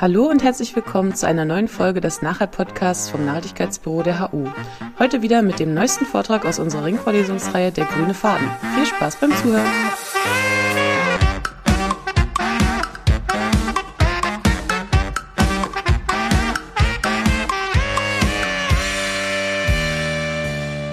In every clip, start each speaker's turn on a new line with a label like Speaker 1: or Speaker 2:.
Speaker 1: Hallo und herzlich willkommen zu einer neuen Folge des Nachhalt-Podcasts vom Nachhaltigkeitsbüro der HU. Heute wieder mit dem neuesten Vortrag aus unserer Ringvorlesungsreihe Der grüne Faden. Viel Spaß beim Zuhören!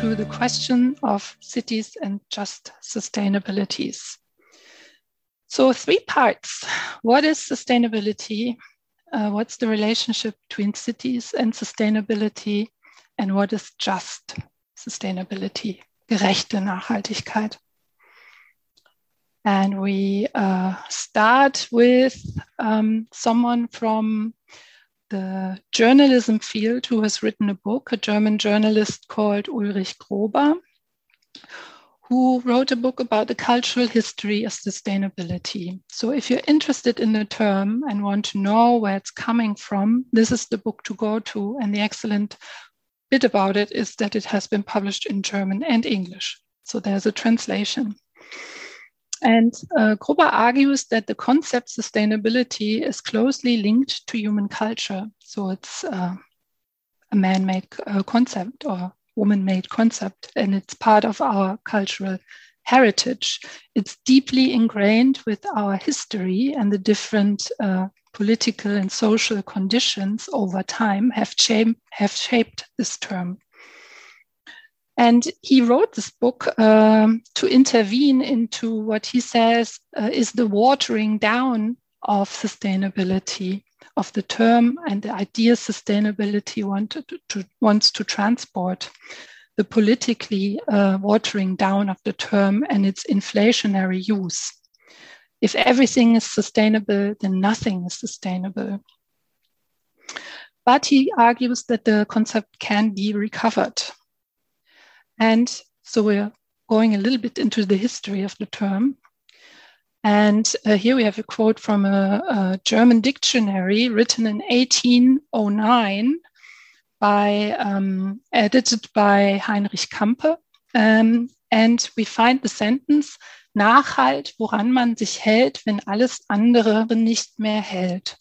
Speaker 2: To the question of cities and just sustainabilities. So, three parts. What is sustainability? Uh, what's the relationship between cities and sustainability and what is just sustainability, gerechte Nachhaltigkeit. And we uh, start with um, someone from the journalism field who has written a book, a German journalist called Ulrich Grober, who wrote a book about the cultural history of sustainability. So, if you're interested in the term and want to know where it's coming from, this is the book to go to. And the excellent bit about it is that it has been published in German and English. So, there's a translation. And uh, Grober argues that the concept sustainability is closely linked to human culture. So, it's uh, a man made uh, concept or woman made concept, and it's part of our cultural heritage. It's deeply ingrained with our history and the different uh, political and social conditions over time have, cha- have shaped this term. And he wrote this book um, to intervene into what he says uh, is the watering down of sustainability of the term and the idea sustainability wanted to, wants to transport the politically uh, watering down of the term and its inflationary use. If everything is sustainable, then nothing is sustainable. But he argues that the concept can be recovered. And so we're going a little bit into the history of the term. And uh, here we have a quote from a, a, German dictionary written in 1809 by, um, edited by Heinrich Campe. Um, and we find the sentence, Nachhalt, woran man sich hält, wenn alles andere nicht mehr hält.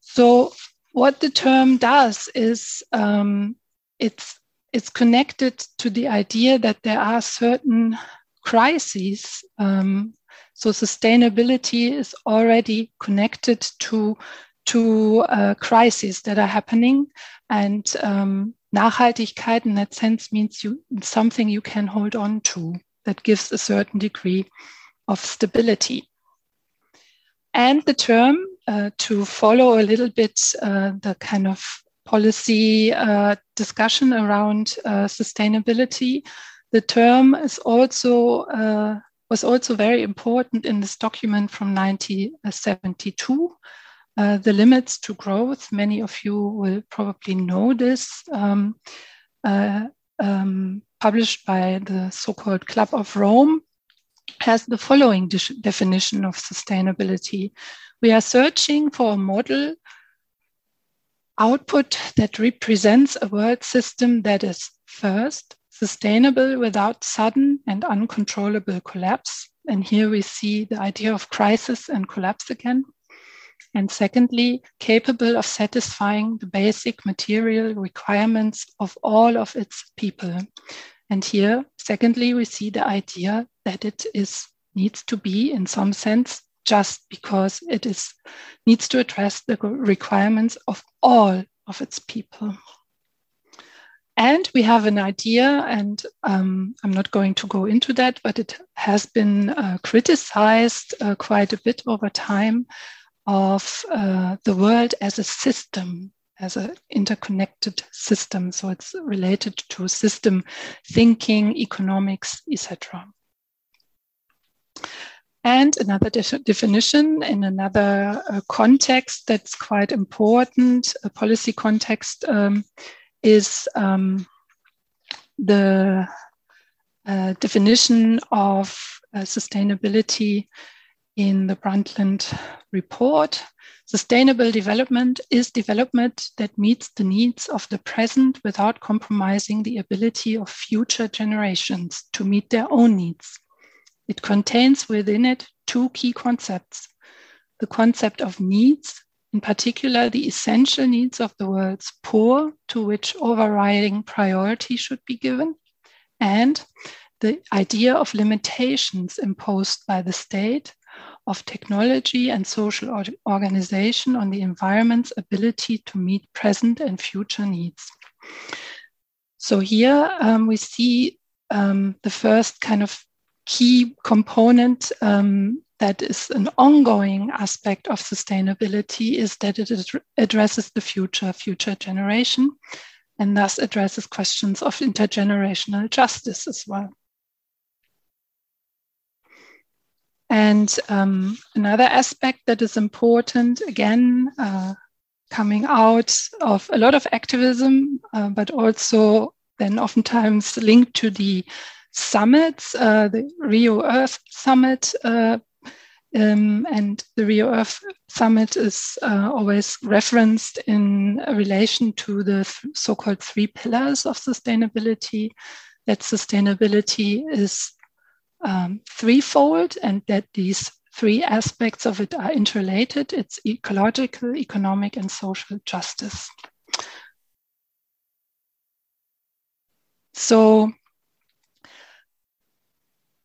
Speaker 2: So what the term does is um, it's, it's connected to the idea that there are certain crises um, so sustainability is already connected to to uh, crises that are happening, and um, Nachhaltigkeit in that sense means you something you can hold on to that gives a certain degree of stability. And the term uh, to follow a little bit uh, the kind of policy uh, discussion around uh, sustainability. The term is also uh, was also very important in this document from 1972. Uh, the limits to growth, many of you will probably know this, um, uh, um, published by the so called Club of Rome, has the following de definition of sustainability. We are searching for a model output that represents a world system that is first sustainable without sudden and uncontrollable collapse. And here we see the idea of crisis and collapse again. And secondly, capable of satisfying the basic material requirements of all of its people. And here, secondly, we see the idea that it is needs to be, in some sense, just because it is needs to address the requirements of all of its people. And we have an idea, and um, I'm not going to go into that, but it has been uh, criticized uh, quite a bit over time of uh, the world as a system, as an interconnected system. So it's related to system thinking, economics, etc. And another de- definition in another uh, context that's quite important, a policy context. Um, is um, the uh, definition of uh, sustainability in the Brundtland report. Sustainable development is development that meets the needs of the present without compromising the ability of future generations to meet their own needs. It contains within it two key concepts the concept of needs in particular the essential needs of the world's poor, to which overriding priority should be given, and the idea of limitations imposed by the state of technology and social organization on the environment's ability to meet present and future needs. So here um, we see um, the first kind of key component um, that is an ongoing aspect of sustainability is that it addresses the future, future generation, and thus addresses questions of intergenerational justice as well. And um, another aspect that is important, again, uh, coming out of a lot of activism, uh, but also then oftentimes linked to the summits, uh, the Rio Earth Summit. Um, and the Rio Earth Summit is uh, always referenced in relation to the th- so called three pillars of sustainability. That sustainability is um, threefold and that these three aspects of it are interrelated. It's ecological, economic, and social justice. So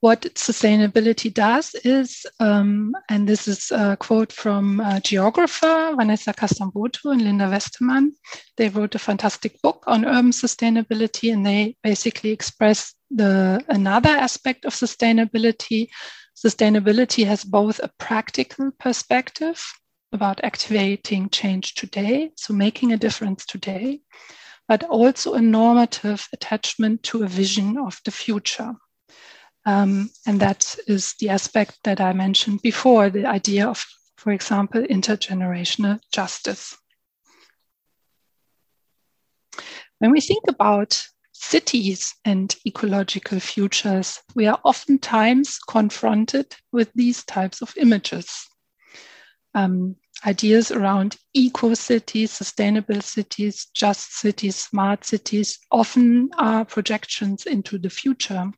Speaker 2: what sustainability does is, um, and this is a quote from a geographer Vanessa Castán Broto and Linda Westman. They wrote a fantastic book on urban sustainability, and they basically express the another aspect of sustainability. Sustainability has both a practical perspective about activating change today, so making a difference today, but also a normative attachment to a vision of the future. Um, and that is the aspect that I mentioned before the idea of, for example, intergenerational justice. When we think about cities and ecological futures, we are oftentimes confronted with these types of images. Um, ideas around eco cities, sustainable cities, just cities, smart cities often are projections into the future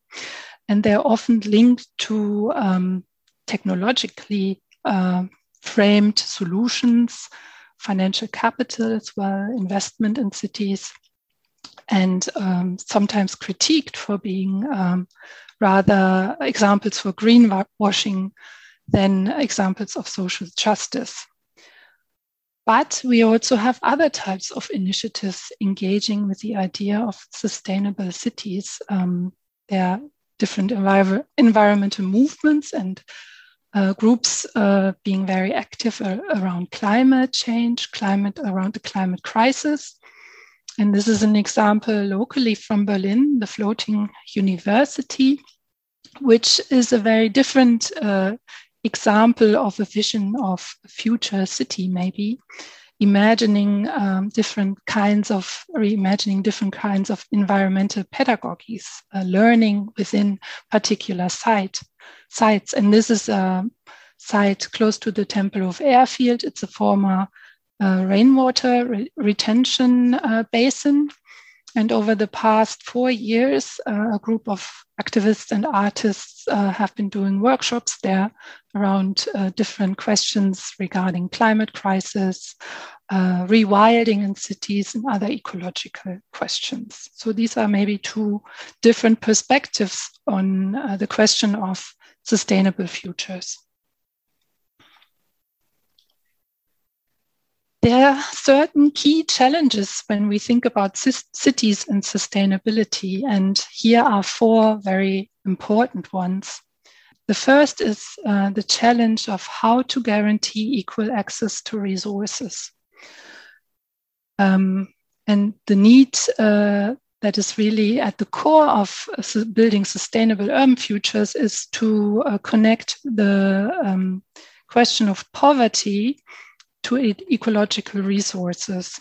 Speaker 2: and they're often linked to um, technologically uh, framed solutions, financial capital as well, investment in cities, and um, sometimes critiqued for being um, rather examples for greenwashing than examples of social justice. But we also have other types of initiatives engaging with the idea of sustainable cities. Um, there different envir- environmental movements and uh, groups uh, being very active around climate change, climate around the climate crisis. And this is an example locally from Berlin, the Floating University, which is a very different uh, example of a vision of a future city, maybe imagining um, different kinds of reimagining different kinds of environmental pedagogies, uh, learning within particular site sites. And this is a site close to the Tempelhof Airfield. It's a former uh, rainwater re retention uh, basin and over the past four years, uh, a group of activists and artists uh, have been doing workshops there around uh, different questions regarding climate crisis, uh, rewilding in cities, and other ecological questions. So these are maybe two different perspectives on uh, the question of sustainable futures. There are certain key challenges when we think about cities and sustainability, and here are four very important ones. The first is uh, the challenge of how to guarantee equal access to resources. Um, and the need uh, that is really at the core of uh, building sustainable urban futures is to uh, connect the um, question of poverty to ecological resources.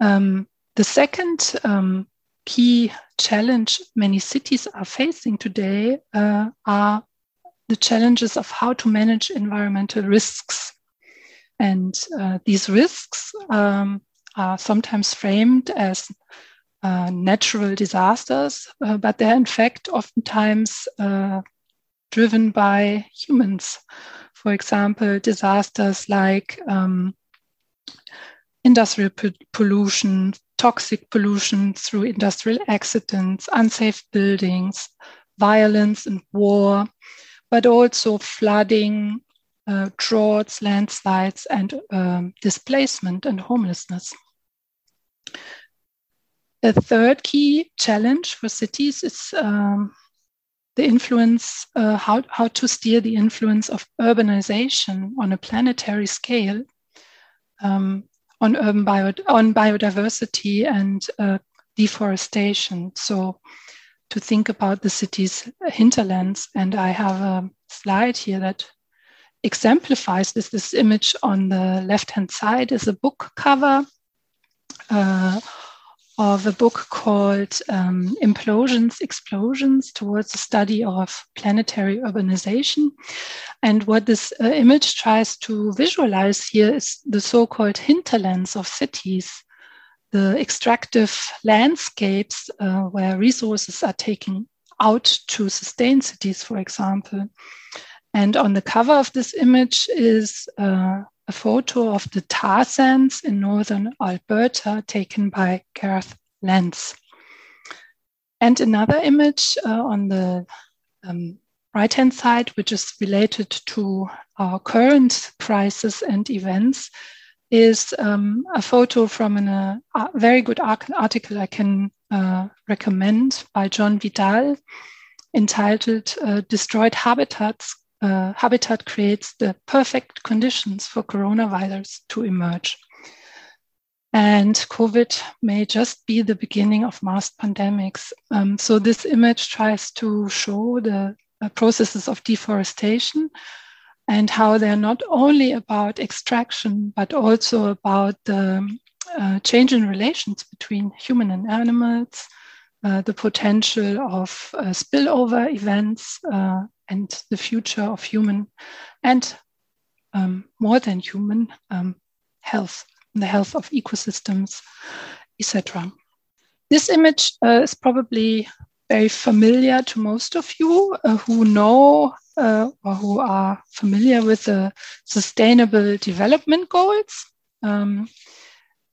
Speaker 2: Um, the second um, key challenge many cities are facing today uh, are the challenges of how to manage environmental risks. And uh, these risks um, are sometimes framed as uh, natural disasters, uh, but they're in fact oftentimes uh, driven by humans for example, disasters like um, industrial pollution, toxic pollution through industrial accidents, unsafe buildings, violence and war, but also flooding, uh, droughts, landslides, and um, displacement and homelessness. The third key challenge for cities is um, the influence, uh, how, how to steer the influence of urbanization on a planetary scale um, on urban bio, on biodiversity and uh, deforestation. So to think about the city's hinterlands. And I have a slide here that exemplifies this. This image on the left-hand side is a book cover uh, of a book called um, Implosions, Explosions Towards the Study of Planetary Urbanization. And what this uh, image tries to visualize here is the so called hinterlands of cities, the extractive landscapes uh, where resources are taken out to sustain cities, for example. And on the cover of this image is uh, a photo of the tar sands in northern Alberta taken by Garth Lenz. And another image uh, on the um, right hand side, which is related to our current crisis and events, is um, a photo from uh, a very good article I can uh, recommend by John Vidal entitled uh, Destroyed Habitats uh, habitat creates the perfect conditions for coronavirus to emerge. And COVID may just be the beginning of mass pandemics. Um, so this image tries to show the uh, processes of deforestation and how they're not only about extraction, but also about the uh, change in relations between human and animals, uh, the potential of uh, spillover events, uh, and the future of human and um, more than human um, health, the health of ecosystems, etc. This image uh, is probably very familiar to most of you uh, who know uh, or who are familiar with the Sustainable Development Goals. Um,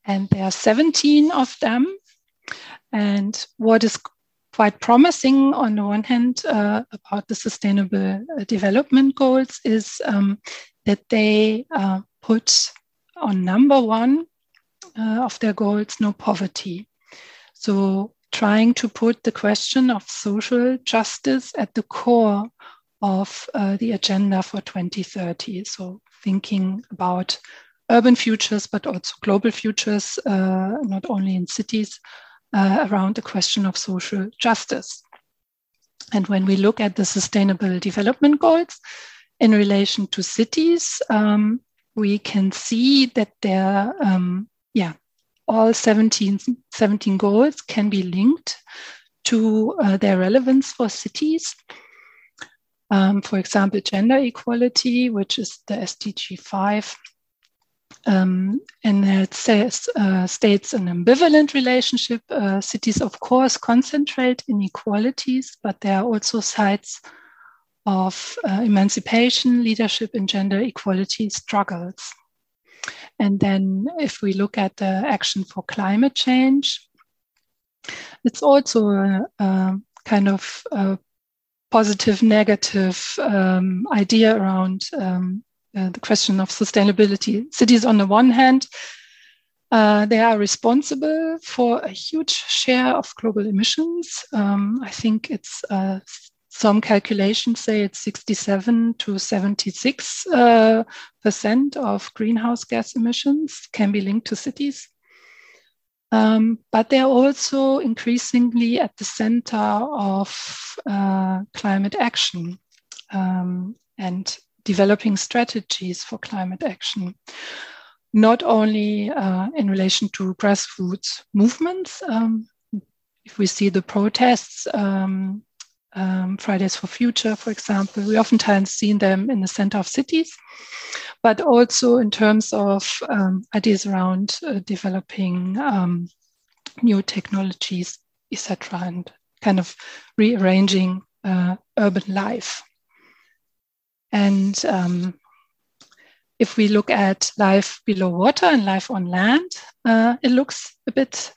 Speaker 2: and there are 17 of them. And what is quite promising on the one hand uh, about the sustainable uh, development goals is um, that they uh, put on number one uh, of their goals no poverty. So trying to put the question of social justice at the core of uh, the agenda for 2030. So thinking about urban futures, but also global futures, uh, not only in cities, uh, around the question of social justice. And when we look at the Sustainable Development Goals in relation to cities, um, we can see that there, um, yeah, all 17, 17 goals can be linked to uh, their relevance for cities. Um, for example, gender equality, which is the SDG 5, um, and it says, uh, states an ambivalent relationship. Uh, cities, of course, concentrate inequalities, but there are also sites of uh, emancipation, leadership, and gender equality struggles. And then, if we look at the action for climate change, it's also a, a kind of a positive negative um, idea around um, uh, the question of sustainability. Cities, on the one hand, uh, they are responsible for a huge share of global emissions. Um, I think it's uh, some calculations say it's 67 to 76 uh, percent of greenhouse gas emissions can be linked to cities. Um, but they're also increasingly at the center of uh, climate action. Um, and developing strategies for climate action, not only uh, in relation to grassroots movements. Um, if we see the protests, um, um, Fridays for Future, for example, we oftentimes see them in the center of cities, but also in terms of um, ideas around uh, developing um, new technologies, etc., and kind of rearranging uh, urban life. And um, if we look at life below water and life on land, uh, it looks a bit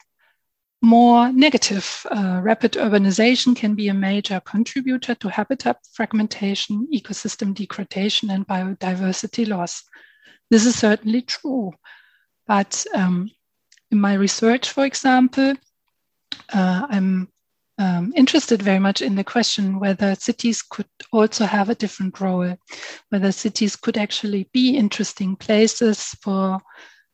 Speaker 2: more negative. Uh, rapid urbanization can be a major contributor to habitat fragmentation, ecosystem degradation, and biodiversity loss. This is certainly true. But um, in my research, for example, uh, I'm um, interested very much in the question whether cities could also have a different role, whether cities could actually be interesting places for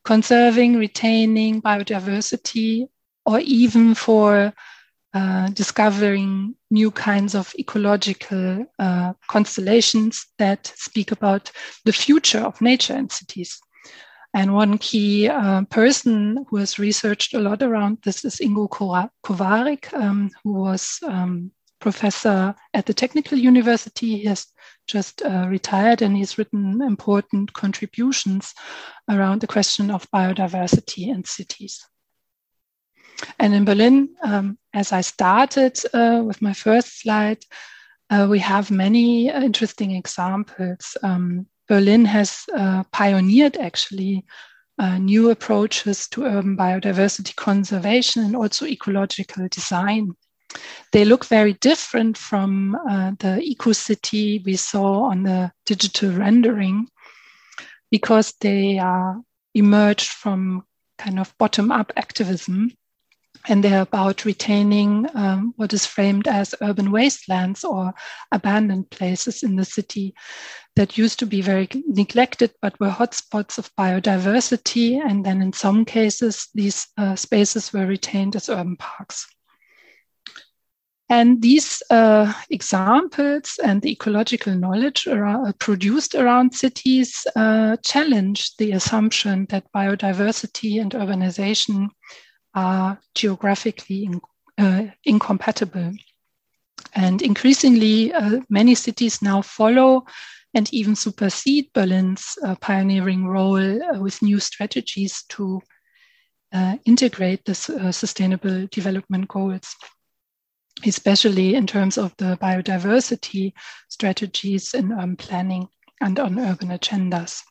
Speaker 2: conserving, retaining biodiversity or even for uh, discovering new kinds of ecological uh, constellations that speak about the future of nature and cities. And one key uh, person who has researched a lot around this is Ingo Kowarik, um, who was um, professor at the Technical University. He has just uh, retired and he's written important contributions around the question of biodiversity in cities. And in Berlin, um, as I started uh, with my first slide, uh, we have many interesting examples. Um, Berlin has uh, pioneered actually uh, new approaches to urban biodiversity conservation and also ecological design. They look very different from uh, the eco-city we saw on the digital rendering because they are emerged from kind of bottom-up activism and they're about retaining um, what is framed as urban wastelands or abandoned places in the city that used to be very neglected but were hotspots of biodiversity. And then in some cases, these uh, spaces were retained as urban parks. And these uh, examples and the ecological knowledge uh, produced around cities uh, challenge the assumption that biodiversity and urbanization are geographically in, uh, incompatible. And increasingly, uh, many cities now follow and even supersede Berlin's uh, pioneering role uh, with new strategies to uh, integrate the uh, sustainable development goals, especially in terms of the biodiversity strategies in urban planning and on urban agendas.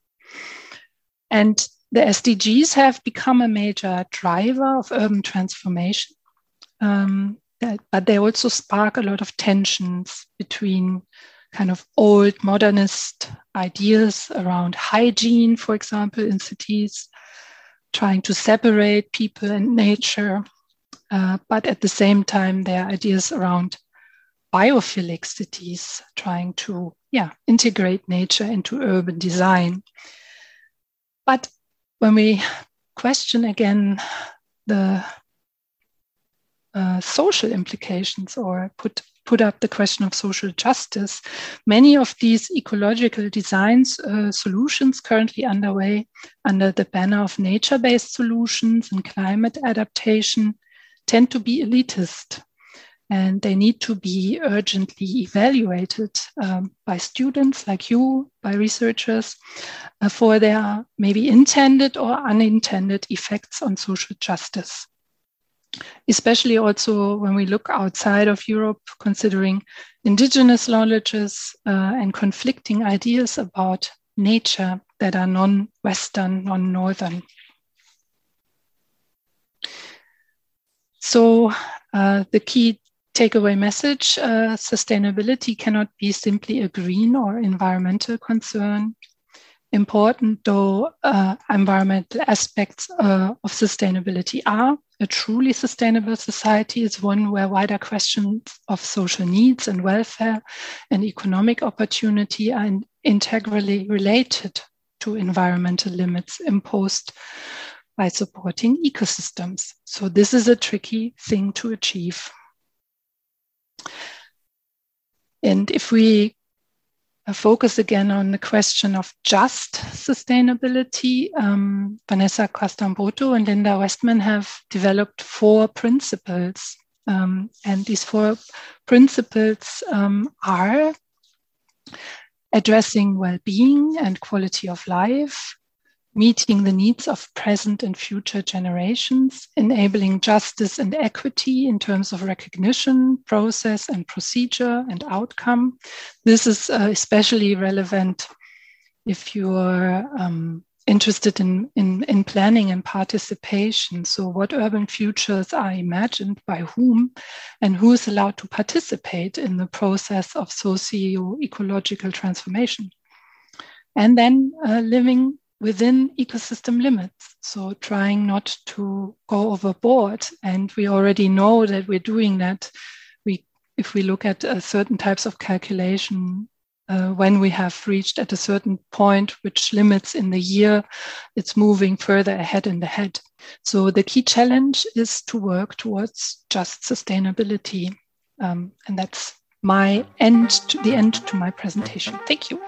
Speaker 2: And the SDGs have become a major driver of urban transformation, um, but they also spark a lot of tensions between kind of old modernist ideas around hygiene, for example, in cities, trying to separate people and nature, uh, but at the same time, there are ideas around biophilic cities, trying to yeah integrate nature into urban design. But when we question again the uh, social implications or put put up the question of social justice. Many of these ecological designs uh, solutions currently underway under the banner of nature-based solutions and climate adaptation tend to be elitist and they need to be urgently evaluated um, by students like you, by researchers, uh, for their maybe intended or unintended effects on social justice. Especially also when we look outside of Europe, considering indigenous knowledges uh, and conflicting ideas about nature that are non Western, non Northern. So, uh, the key takeaway message uh, sustainability cannot be simply a green or environmental concern. Important though uh, environmental aspects uh, of sustainability are, a truly sustainable society is one where wider questions of social needs and welfare and economic opportunity are in integrally related to environmental limits imposed by supporting ecosystems. So, this is a tricky thing to achieve. And if we uh, focus again on the question of just sustainability, um, Vanessa Castán Broto and Linda Westman have developed four principles. Um, and these four principles um, are addressing well being and quality of life, meeting the needs of present and future generations, enabling justice and equity in terms of recognition, process, and procedure and outcome. This is uh, especially relevant if you're um, interested in, in, in planning and participation. So, what urban futures are imagined by whom, and who is allowed to participate in the process of socio ecological transformation. And then uh, living within ecosystem limits. So, trying not to go overboard. And we already know that we're doing that. We, if we look at uh, certain types of calculation uh, when we have reached at a certain point which limits in the year, it's moving further ahead in the head. So the key challenge is to work towards just sustainability. Um, and that's my end to the end to my presentation. Thank you.